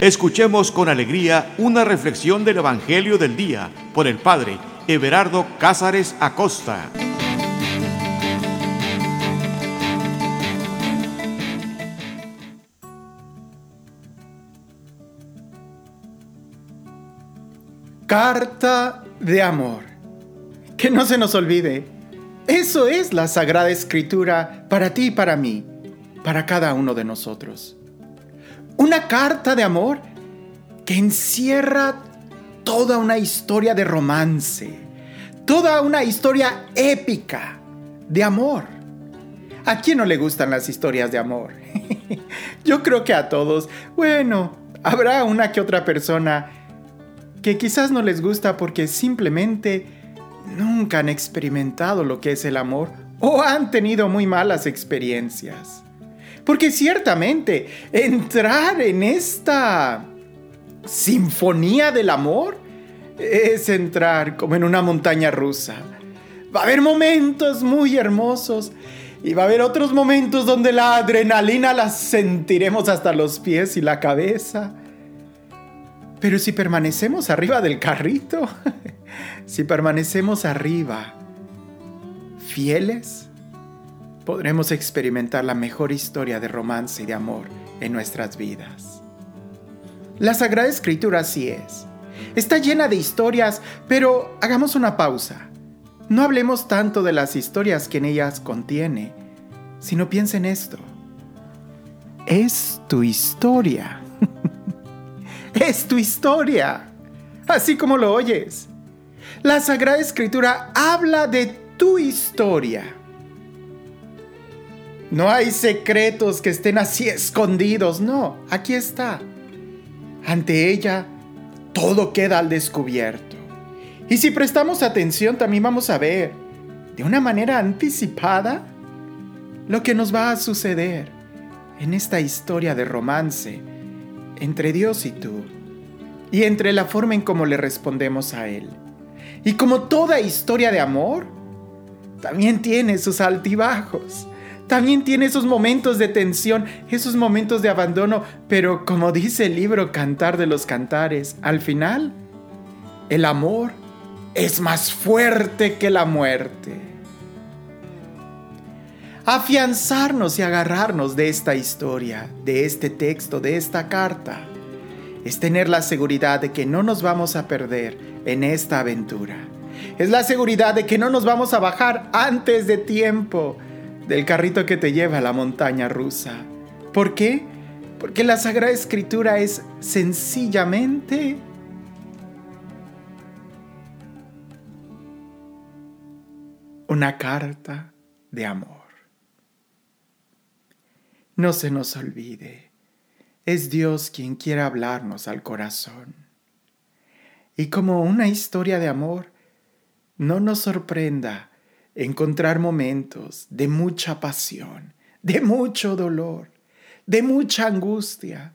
Escuchemos con alegría una reflexión del Evangelio del Día por el Padre Everardo Cázares Acosta. Carta de amor. Que no se nos olvide, eso es la Sagrada Escritura para ti y para mí, para cada uno de nosotros. Una carta de amor que encierra toda una historia de romance, toda una historia épica de amor. ¿A quién no le gustan las historias de amor? Yo creo que a todos. Bueno, habrá una que otra persona que quizás no les gusta porque simplemente nunca han experimentado lo que es el amor o han tenido muy malas experiencias. Porque ciertamente entrar en esta sinfonía del amor es entrar como en una montaña rusa. Va a haber momentos muy hermosos y va a haber otros momentos donde la adrenalina la sentiremos hasta los pies y la cabeza. Pero si permanecemos arriba del carrito, si permanecemos arriba, fieles, podremos experimentar la mejor historia de romance y de amor en nuestras vidas. La Sagrada Escritura así es. Está llena de historias, pero hagamos una pausa. No hablemos tanto de las historias que en ellas contiene, sino piensa en esto. Es tu historia. es tu historia. Así como lo oyes. La Sagrada Escritura habla de tu historia. No hay secretos que estén así escondidos, no, aquí está. Ante ella, todo queda al descubierto. Y si prestamos atención, también vamos a ver, de una manera anticipada, lo que nos va a suceder en esta historia de romance entre Dios y tú, y entre la forma en cómo le respondemos a Él. Y como toda historia de amor, también tiene sus altibajos también tiene esos momentos de tensión, esos momentos de abandono, pero como dice el libro Cantar de los Cantares, al final, el amor es más fuerte que la muerte. Afianzarnos y agarrarnos de esta historia, de este texto, de esta carta, es tener la seguridad de que no nos vamos a perder en esta aventura. Es la seguridad de que no nos vamos a bajar antes de tiempo del carrito que te lleva a la montaña rusa. ¿Por qué? Porque la Sagrada Escritura es sencillamente una carta de amor. No se nos olvide, es Dios quien quiere hablarnos al corazón. Y como una historia de amor, no nos sorprenda encontrar momentos de mucha pasión, de mucho dolor, de mucha angustia,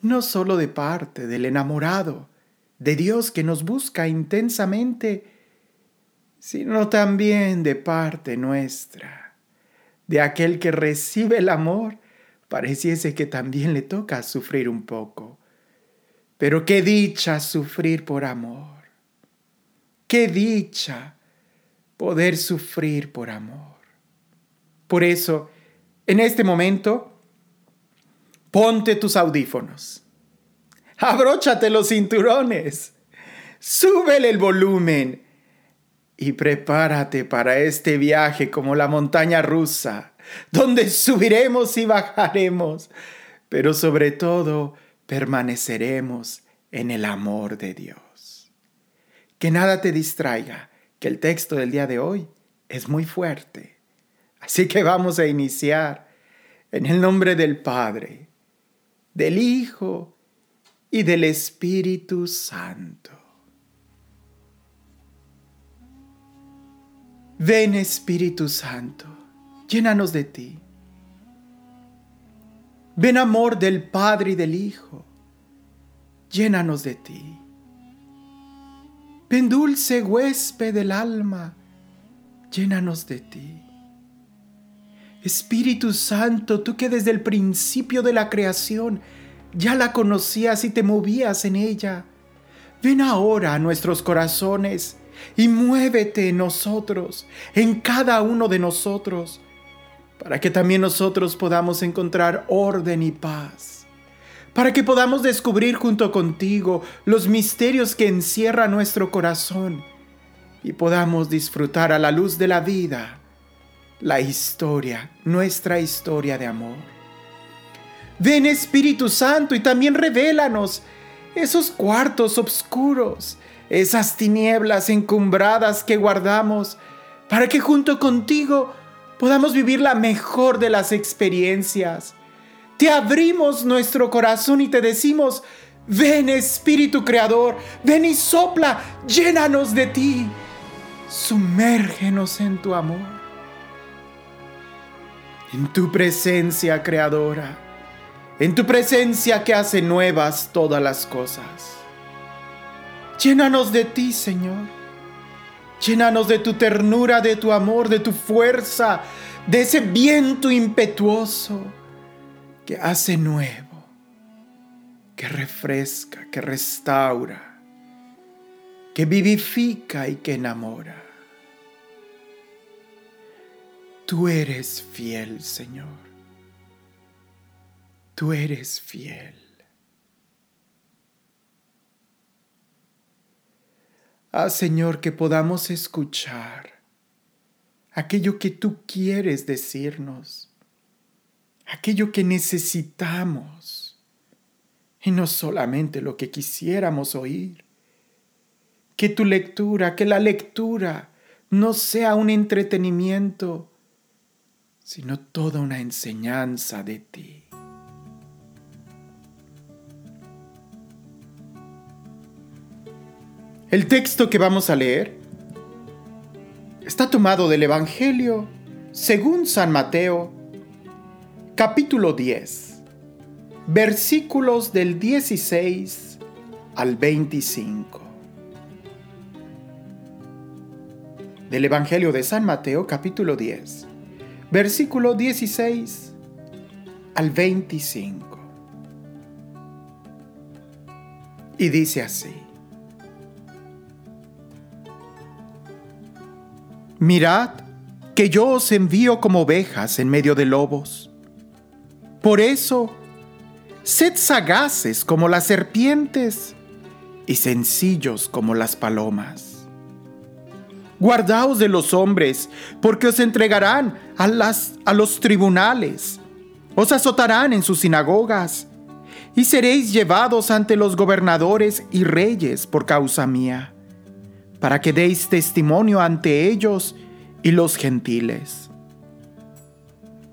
no solo de parte del enamorado, de Dios que nos busca intensamente, sino también de parte nuestra, de aquel que recibe el amor, pareciese que también le toca sufrir un poco. Pero qué dicha sufrir por amor, qué dicha poder sufrir por amor. Por eso, en este momento, ponte tus audífonos, abróchate los cinturones, súbele el volumen y prepárate para este viaje como la montaña rusa, donde subiremos y bajaremos, pero sobre todo permaneceremos en el amor de Dios. Que nada te distraiga el texto del día de hoy es muy fuerte. Así que vamos a iniciar en el nombre del Padre, del Hijo y del Espíritu Santo. Ven Espíritu Santo, llénanos de ti. Ven amor del Padre y del Hijo, llénanos de ti. Ven dulce huésped del alma, llénanos de ti. Espíritu Santo, tú que desde el principio de la creación ya la conocías y te movías en ella. Ven ahora a nuestros corazones y muévete en nosotros, en cada uno de nosotros, para que también nosotros podamos encontrar orden y paz, para que podamos descubrir junto contigo los misterios que encierra nuestro corazón y podamos disfrutar a la luz de la vida la historia, nuestra historia de amor. Ven Espíritu Santo y también revélanos esos cuartos oscuros, esas tinieblas encumbradas que guardamos, para que junto contigo podamos vivir la mejor de las experiencias. Te abrimos nuestro corazón y te decimos, ven Espíritu Creador, ven y sopla, llénanos de ti, sumérgenos en tu amor, en tu presencia creadora en tu presencia que hace nuevas todas las cosas. Llénanos de ti, Señor. Llénanos de tu ternura, de tu amor, de tu fuerza, de ese viento impetuoso que hace nuevo, que refresca, que restaura, que vivifica y que enamora. Tú eres fiel, Señor tú eres fiel. Ah, Señor, que podamos escuchar aquello que tú quieres decirnos, aquello que necesitamos, y no solamente lo que quisiéramos oír. Que tu lectura, que la lectura no sea un entretenimiento, sino toda una enseñanza de ti. El texto que vamos a leer está tomado del Evangelio según San Mateo, capítulo 10, versículos del 16 al 25. Del Evangelio de San Mateo, capítulo 10, versículo 16 al 25. Y dice así. Mirad que yo os envío como ovejas en medio de lobos. Por eso, sed sagaces como las serpientes y sencillos como las palomas. Guardaos de los hombres, porque os entregarán a, las, los tribunales, os azotarán en sus sinagogas, y seréis llevados ante los gobernadores y reyes por causa mía para que deis testimonio ante ellos y los gentiles.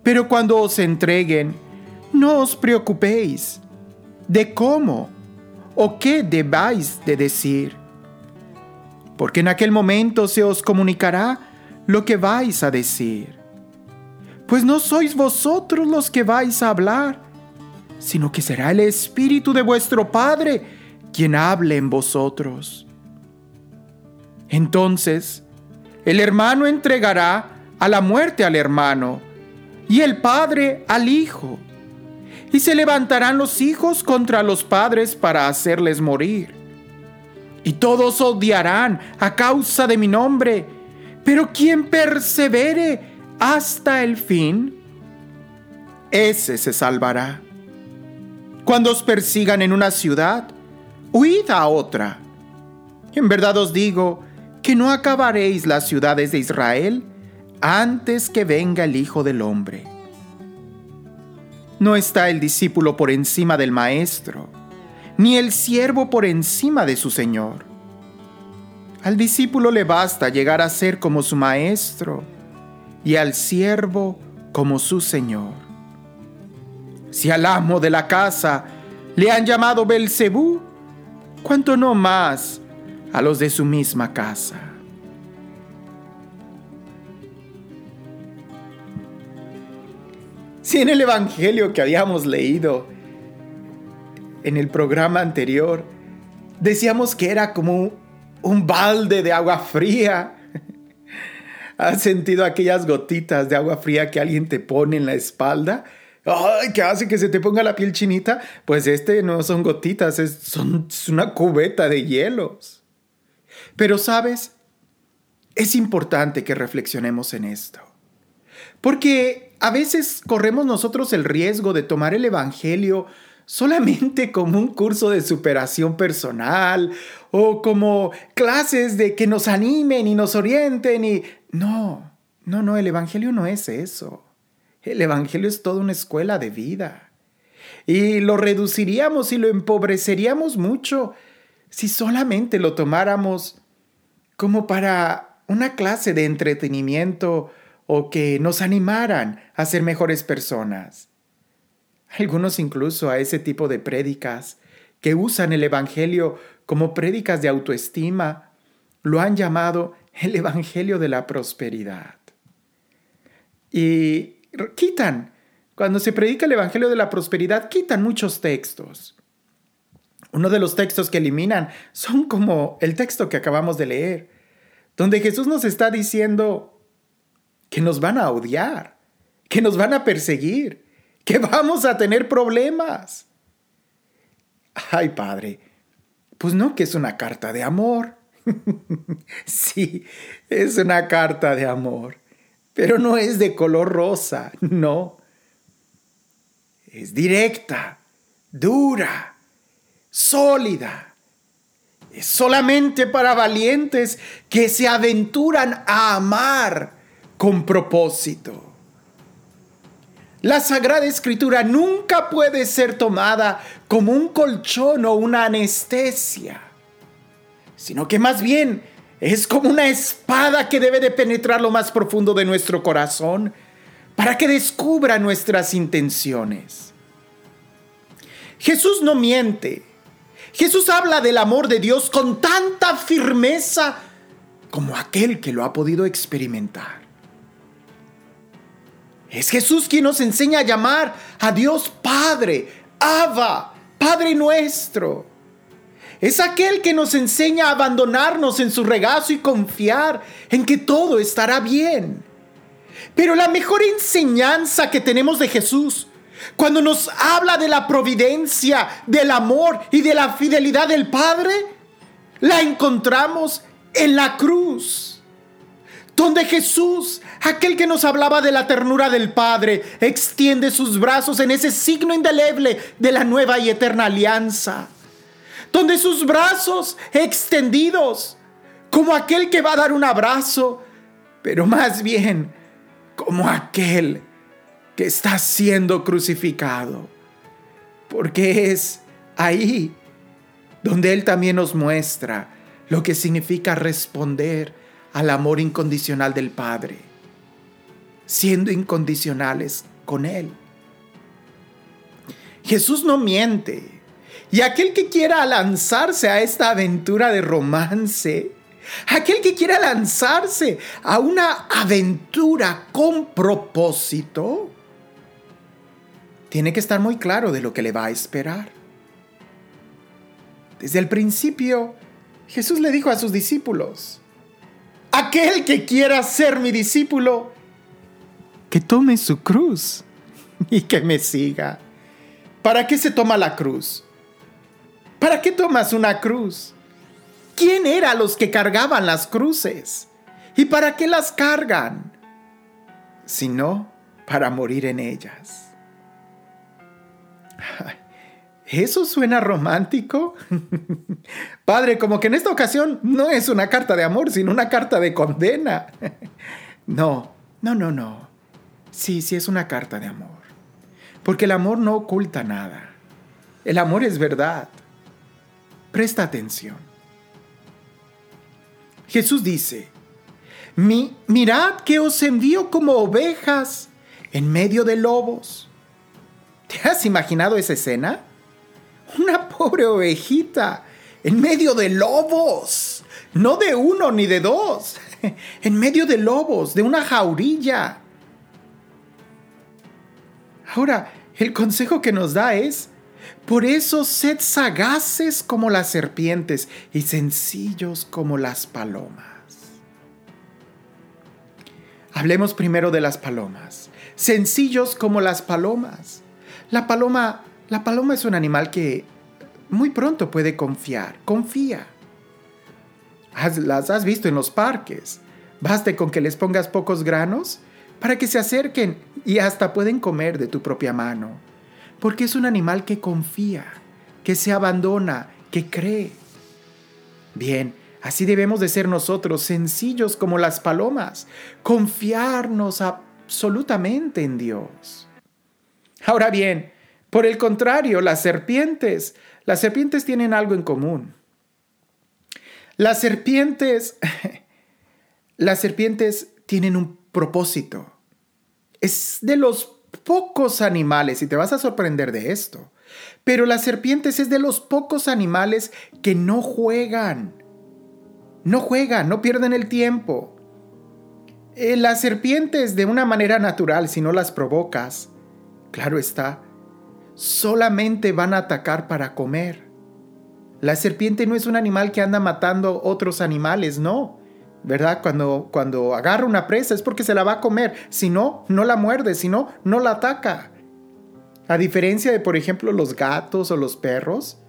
Pero cuando os entreguen, no os preocupéis de cómo o qué debáis de decir, porque en aquel momento se os comunicará lo que vais a decir. Pues no sois vosotros los que vais a hablar, sino que será el Espíritu de vuestro Padre quien hable en vosotros. Entonces, el hermano entregará a la muerte al hermano y el padre al hijo. Y se levantarán los hijos contra los padres para hacerles morir. Y todos odiarán a causa de mi nombre, pero quien persevere hasta el fin, ese se salvará. Cuando os persigan en una ciudad, huid a otra. En verdad os digo, que no acabaréis las ciudades de Israel antes que venga el Hijo del Hombre. No está el discípulo por encima del Maestro, ni el siervo por encima de su Señor. Al discípulo le basta llegar a ser como su Maestro y al siervo como su Señor. Si al amo de la casa le han llamado Belcebú, ¿cuánto no más a los de su misma casa. Si en el Evangelio que habíamos leído en el programa anterior decíamos que era como un balde de agua fría, ¿has sentido aquellas gotitas de agua fría que alguien te pone en la espalda ¡Ay, qué hace que se te ponga la piel chinita! Pues este no son gotitas, es, son, una cubeta de hielos. Pero sabes, es importante que reflexionemos en esto. Porque a veces corremos nosotros el riesgo de tomar el Evangelio solamente como un curso de superación personal o como clases de que nos animen y nos orienten y... No, no, no, el Evangelio no es eso. El Evangelio es toda una escuela de vida. Y lo reduciríamos y lo empobreceríamos mucho si solamente lo tomáramos como para una clase de entretenimiento o que nos animaran a ser mejores personas. Algunos incluso a ese tipo de prédicas que usan el Evangelio como prédicas de autoestima, lo han llamado el Evangelio de la prosperidad. Y quitan, cuando se predica el Evangelio de la prosperidad, quitan muchos textos. Uno de los textos que eliminan son como el texto que acabamos de leer, donde Jesús nos está diciendo que nos van a odiar, que nos van a perseguir, que vamos a tener problemas. Ay, Padre, pues no que es una carta de amor. sí, es una carta de amor, pero no es de color rosa, no. Es directa, dura, sólida. Es solamente para valientes que se aventuran a amar con propósito. La Sagrada Escritura nunca puede ser tomada como un colchón o una anestesia, sino que más bien es como una espada que debe de penetrar lo más profundo de nuestro corazón para que descubra nuestras intenciones. Jesús no miente. Jesús habla del amor de Dios con tanta firmeza como aquel que lo ha podido experimentar. Es Jesús quien nos enseña a llamar a Dios Padre, Abba, Padre nuestro. Es aquel que nos enseña a abandonarnos en su regazo y confiar en que todo estará bien. Pero la mejor enseñanza que tenemos de Jesús, cuando nos habla de la providencia, del amor y de la fidelidad del Padre, la encontramos en la cruz donde Jesús, aquel que nos hablaba de la ternura del Padre, extiende sus brazos en ese signo indeleble de la nueva y eterna alianza, donde sus brazos extendidos, como aquel que va a dar un abrazo, pero más bien como aquel que está siendo crucificado, porque es ahí donde Él también nos muestra lo que significa responder al amor incondicional del Padre, siendo incondicionales con Él. Jesús no miente. Y aquel que quiera lanzarse a esta aventura de romance, aquel que quiera lanzarse a una aventura con propósito, tiene que estar muy claro de lo que le va a esperar. Desde el principio, Jesús le dijo a sus discípulos, aquel que quiera ser mi discípulo, que tome su cruz y que me siga. ¿Para qué se toma la cruz? ¿Para qué tomas una cruz? ¿Quién era los que cargaban las cruces? ¿Y para qué las cargan? Sino para morir en ellas. ¿Eso suena romántico? Padre, como que en esta ocasión no es una carta de amor, sino una carta de condena. no, no, no, no. Sí, sí es una carta de amor. Porque el amor no oculta nada. El amor es verdad. Presta atención. Jesús dice, Mi, mirad que os envío como ovejas en medio de lobos. ¿Te has imaginado esa escena? Una pobre ovejita en medio de lobos. No de uno ni de dos. En medio de lobos, de una jaurilla. Ahora, el consejo que nos da es, por eso sed sagaces como las serpientes y sencillos como las palomas. Hablemos primero de las palomas. sencillos como las palomas. La paloma, la paloma es un animal que muy pronto puede confiar, confía. las has visto en los parques. Baste con que les pongas pocos granos para que se acerquen y hasta pueden comer de tu propia mano. Porque es un animal que confía, que se abandona, que cree. Bien, así debemos de ser nosotros, sencillos como las palomas, confiarnos absolutamente en Dios. Ahora bien, por el contrario, las serpientes, las serpientes tienen algo en común. Las serpientes, las serpientes tienen un propósito. Es de los pocos animales, y te vas a sorprender de esto, pero las serpientes es de los pocos animales que no juegan. No juegan, no pierden el tiempo. Eh, las serpientes de una manera natural, si no las provocas, claro está, solamente van a atacar para comer. La serpiente no es un animal que anda matando otros animales, no. ¿Verdad? Cuando, cuando agarra una presa es porque se la va a comer. Si no, no la muerde, si no, no la ataca. A diferencia de, por ejemplo, los gatos o los perros,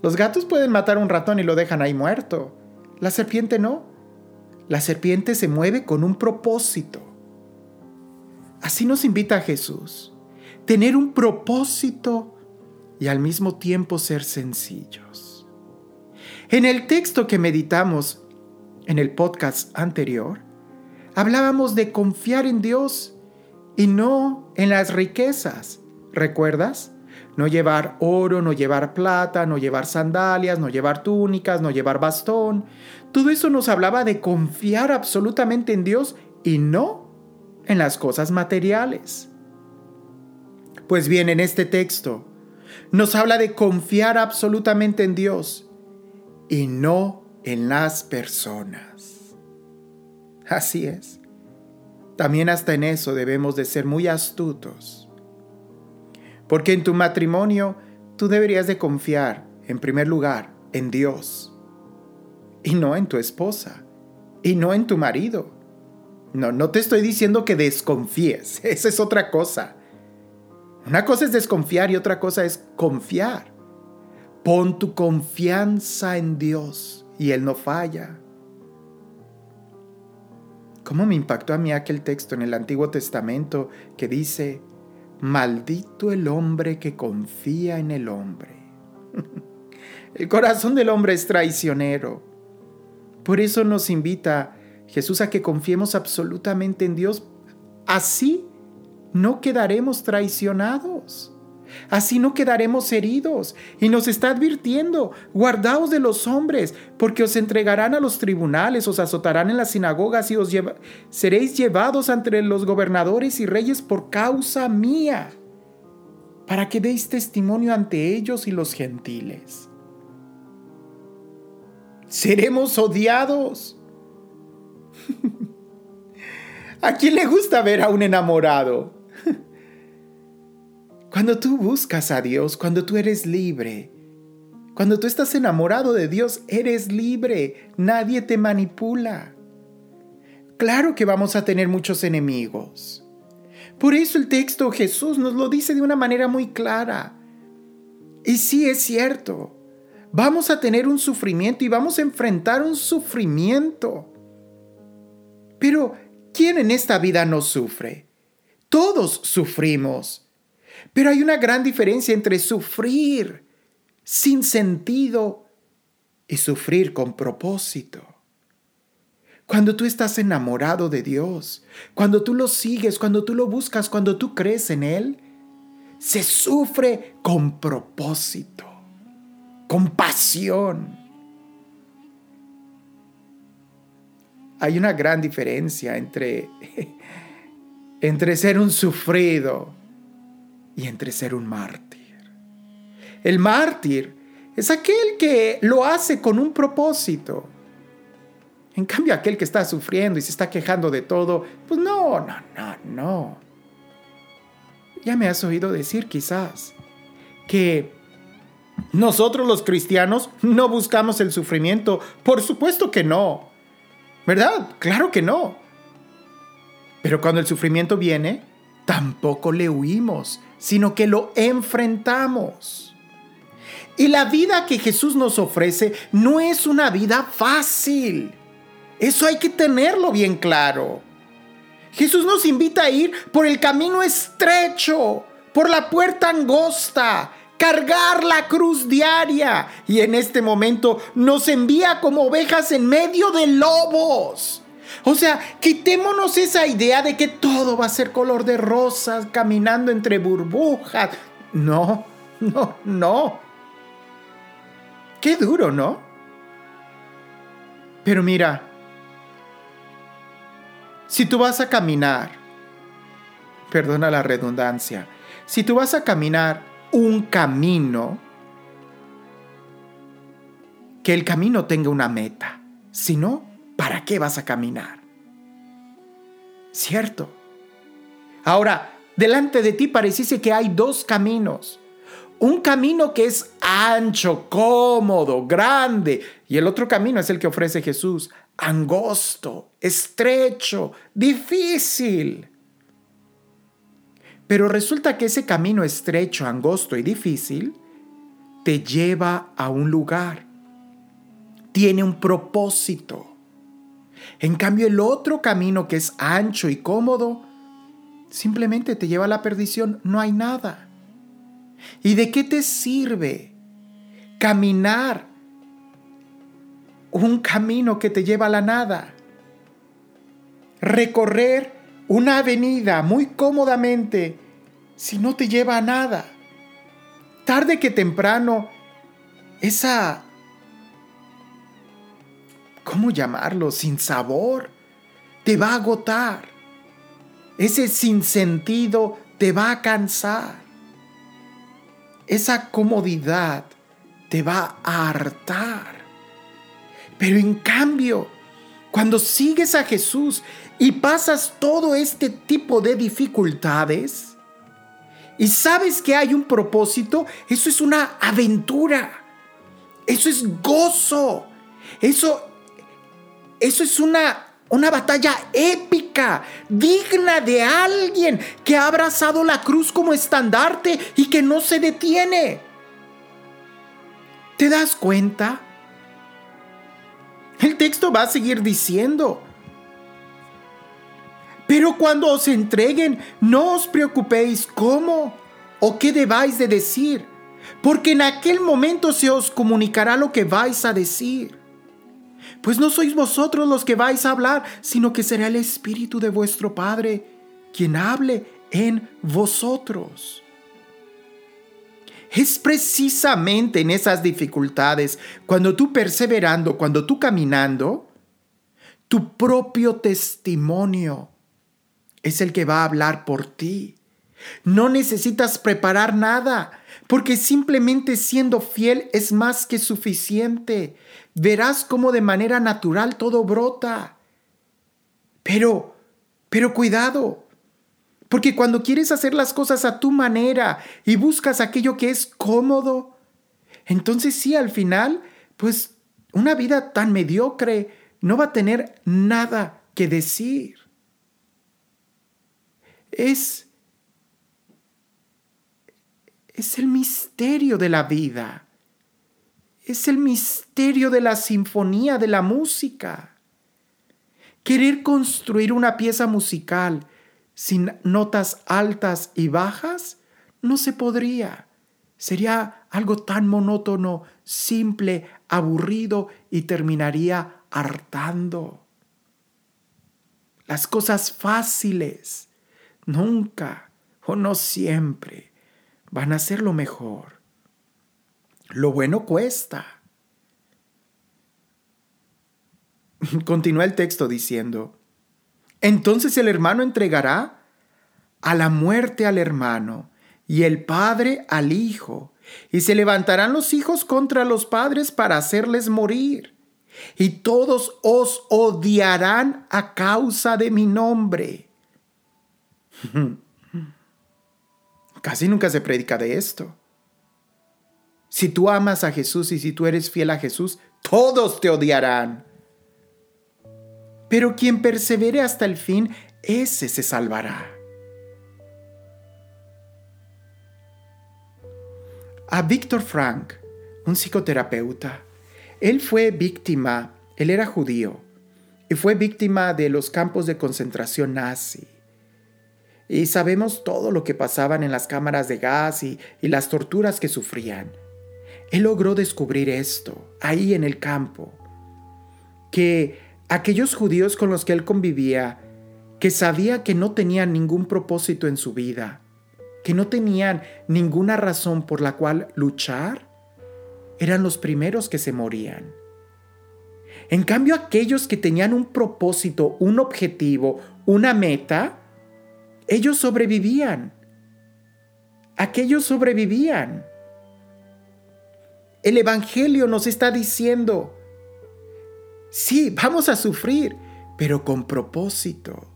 los gatos pueden matar a un ratón y lo dejan ahí muerto. La serpiente no. La serpiente se mueve con un propósito. Así nos invita Jesús. Tener un propósito y al mismo tiempo ser sencillos. En el texto que meditamos en el podcast anterior, hablábamos de confiar en Dios y no en las riquezas. ¿Recuerdas? No llevar oro, no llevar plata, no llevar sandalias, no llevar túnicas, no llevar bastón. Todo eso nos hablaba de confiar absolutamente en Dios y no en las cosas materiales. Pues bien, en este texto nos habla de confiar absolutamente en Dios y no en las personas. Así es. También hasta en eso debemos de ser muy astutos. Porque en tu matrimonio tú deberías de confiar, en primer lugar, en Dios. Y no en tu esposa. Y no en tu marido. No, no te estoy diciendo que desconfíes. Esa es otra cosa. Una cosa es desconfiar y otra cosa es confiar. Pon tu confianza en Dios y Él no falla. ¿Cómo me impactó a mí aquel texto en el Antiguo Testamento que dice, maldito el hombre que confía en el hombre? el corazón del hombre es traicionero. Por eso nos invita Jesús a que confiemos absolutamente en Dios. Así no quedaremos traicionados. Así no quedaremos heridos. Y nos está advirtiendo, guardaos de los hombres, porque os entregarán a los tribunales, os azotarán en las sinagogas y os seréis llevados entre los gobernadores y reyes por causa mía, para que deis testimonio ante ellos y los gentiles. Seremos odiados. ¿A quién le gusta ver a un enamorado? Cuando tú buscas a Dios, cuando tú eres libre, cuando tú estás enamorado de Dios, eres libre, nadie te manipula. Claro que vamos a tener muchos enemigos. Por eso el texto Jesús nos lo dice de una manera muy clara. Y sí es cierto, vamos a tener un sufrimiento y vamos a enfrentar un sufrimiento. Pero, ¿quién en esta vida no sufre? Todos sufrimos. Pero hay una gran diferencia entre sufrir sin sentido y sufrir con propósito. Cuando tú estás enamorado de Dios, cuando tú lo sigues, cuando tú lo buscas, cuando tú crees en Él, se sufre con propósito, con pasión. Hay una gran diferencia entre, entre ser un sufrido y entre ser un mártir. El mártir es aquel que lo hace con un propósito. En cambio, aquel que está sufriendo y se está quejando de todo, pues no, no, no, no. Ya me has oído decir quizás que nosotros los cristianos no buscamos el sufrimiento. Por supuesto que no. ¿Verdad? Claro que no. Pero cuando el sufrimiento viene, tampoco le huimos, sino que lo enfrentamos. Y la vida que Jesús nos ofrece no es una vida fácil. Eso hay que tenerlo bien claro. Jesús nos invita a ir por el camino estrecho, por la puerta angosta, cargar la cruz diaria. Y en este momento nos envía como ovejas en medio de lobos. O sea, quitémonos esa idea de que todo va a ser color de rosas, caminando entre burbujas. No, no, no. Qué duro, ¿no? Pero mira, si tú vas a caminar, perdona la redundancia, si tú vas a caminar un camino, que el camino tenga una meta. Si no, ¿para qué vas a caminar? ¿Cierto? Ahora, delante de ti pareciese que hay dos caminos. Un camino que es ancho, cómodo, grande, y el otro camino es el que ofrece Jesús, angosto, estrecho, difícil. Pero resulta que ese camino estrecho, angosto y difícil te lleva a un lugar. Tiene un propósito. En cambio, el otro camino que es ancho y cómodo, simplemente te lleva a la perdición. No hay nada. ¿Y de qué te sirve caminar un camino que te lleva a la nada. Recorrer una avenida muy cómodamente si no te lleva a nada. Tarde que temprano, esa... ¿Cómo llamarlo? Sin sabor. Te va a agotar. Ese sinsentido te va a cansar. Esa comodidad te va a hartar. Pero en cambio, cuando sigues a Jesús y pasas todo este tipo de dificultades y sabes que hay un propósito, eso es una aventura. Eso es gozo. Eso eso es una una batalla épica, digna de alguien que ha abrazado la cruz como estandarte y que no se detiene. ¿Te das cuenta? El texto va a seguir diciendo, pero cuando os entreguen, no os preocupéis cómo o qué debáis de decir, porque en aquel momento se os comunicará lo que vais a decir. Pues no sois vosotros los que vais a hablar, sino que será el Espíritu de vuestro Padre quien hable en vosotros. Es precisamente en esas dificultades, cuando tú perseverando, cuando tú caminando, tu propio testimonio es el que va a hablar por ti. No necesitas preparar nada, porque simplemente siendo fiel es más que suficiente. Verás cómo de manera natural todo brota. Pero, pero cuidado, porque cuando quieres hacer las cosas a tu manera y buscas aquello que es cómodo, entonces sí, al final, pues una vida tan mediocre no va a tener nada que decir. Es es el misterio de la vida. Es el misterio de la sinfonía, de la música. Querer construir una pieza musical sin notas altas y bajas, no se podría. Sería algo tan monótono, simple, aburrido y terminaría hartando. Las cosas fáciles nunca o no siempre van a ser lo mejor. Lo bueno cuesta. Continúa el texto diciendo, entonces el hermano entregará a la muerte al hermano y el padre al hijo, y se levantarán los hijos contra los padres para hacerles morir, y todos os odiarán a causa de mi nombre. Casi nunca se predica de esto. Si tú amas a Jesús y si tú eres fiel a Jesús, todos te odiarán. Pero quien persevere hasta el fin, ese se salvará. A Víctor Frank, un psicoterapeuta, él fue víctima, él era judío, y fue víctima de los campos de concentración nazi. Y sabemos todo lo que pasaban en las cámaras de gas y, y las torturas que sufrían. Él logró descubrir esto, ahí en el campo, que aquellos judíos con los que él convivía, que sabía que no tenían ningún propósito en su vida, que no tenían ninguna razón por la cual luchar, eran los primeros que se morían. En cambio, aquellos que tenían un propósito, un objetivo, una meta, ellos sobrevivían. Aquellos sobrevivían. El Evangelio nos está diciendo, sí, vamos a sufrir, pero con propósito.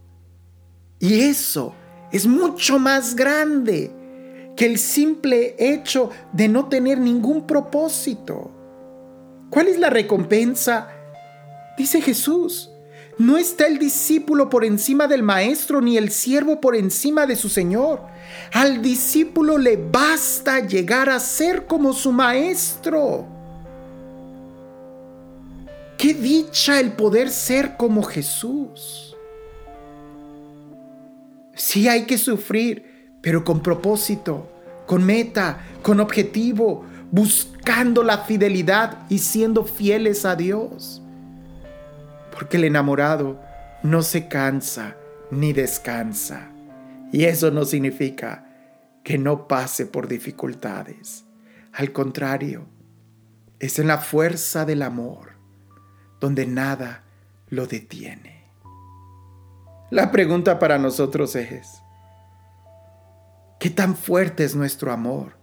Y eso es mucho más grande que el simple hecho de no tener ningún propósito. ¿Cuál es la recompensa? Dice Jesús, no está el discípulo por encima del maestro ni el siervo por encima de su Señor. Al discípulo le basta llegar a ser como su maestro. Qué dicha el poder ser como Jesús. Sí hay que sufrir, pero con propósito, con meta, con objetivo, buscando la fidelidad y siendo fieles a Dios porque el enamorado no se cansa ni descansa. Y eso no significa que no pase por dificultades. Al contrario, es en la fuerza del amor donde nada lo detiene. La pregunta para nosotros es, ¿qué tan fuerte es nuestro amor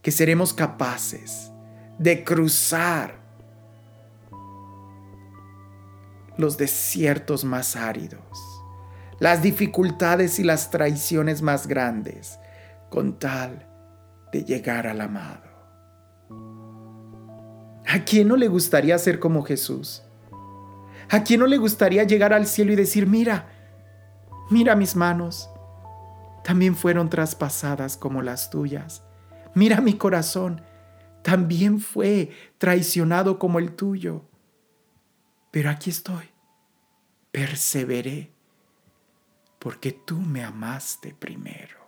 que seremos capaces de cruzar los desiertos más áridos, las dificultades y las traiciones más grandes, con tal de llegar al amado. ¿A quién no le gustaría ser como Jesús? ¿A quién no le gustaría llegar al cielo y decir, mira, mira mis manos, también fueron traspasadas como las tuyas. Mira mi corazón, también fue traicionado como el tuyo pero aquí estoy, perseveré, porque tú me amaste primero.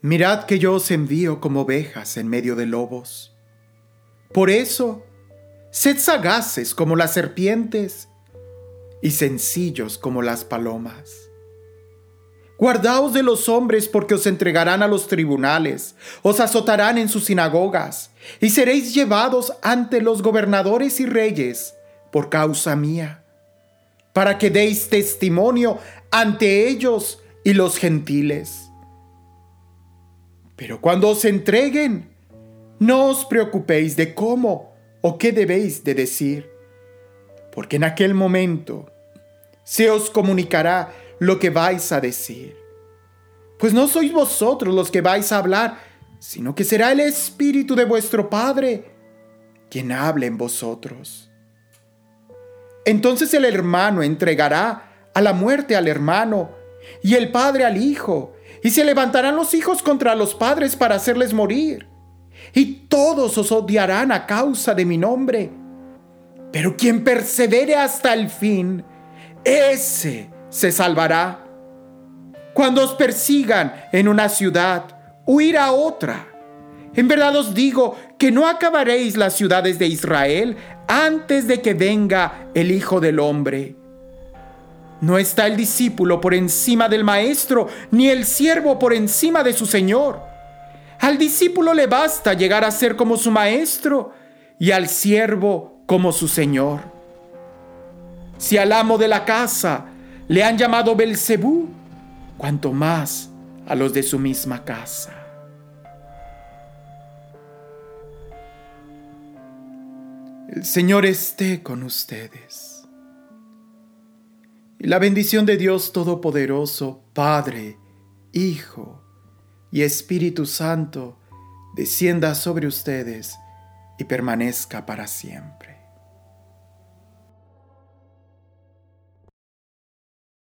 Mirad que yo os envío como ovejas en medio de lobos. Por eso, sed sagaces como las serpientes y sencillos como las palomas. Guardaos de los hombres porque os entregarán a los tribunales, os azotarán en sus sinagogas, y seréis llevados ante los gobernadores y reyes por causa mía, para que deis testimonio ante ellos y los gentiles. Pero cuando os entreguen, no os preocupéis de cómo o qué debéis de decir, porque en aquel momento se os comunicará lo que vais a decir. Pues no sois vosotros los que vais a hablar, sino que será el Espíritu de vuestro Padre quien hable en vosotros. Entonces el hermano entregará a la muerte al hermano y el padre al hijo, y se levantarán los hijos contra los padres para hacerles morir. Y todos os odiarán a causa de mi nombre. Pero quien persevere hasta el fin, ese se salvará. Cuando os persigan en una ciudad, huir a otra. En verdad os digo que no acabaréis las ciudades de Israel antes de que venga el Hijo del Hombre. No está el discípulo por encima del maestro, ni el siervo por encima de su Señor. Al discípulo le basta llegar a ser como su maestro y al siervo como su Señor. Si al amo de la casa le han llamado Belcebú, cuanto más a los de su misma casa. El Señor esté con ustedes. Y la bendición de Dios Todopoderoso, Padre, Hijo y Espíritu Santo, descienda sobre ustedes y permanezca para siempre.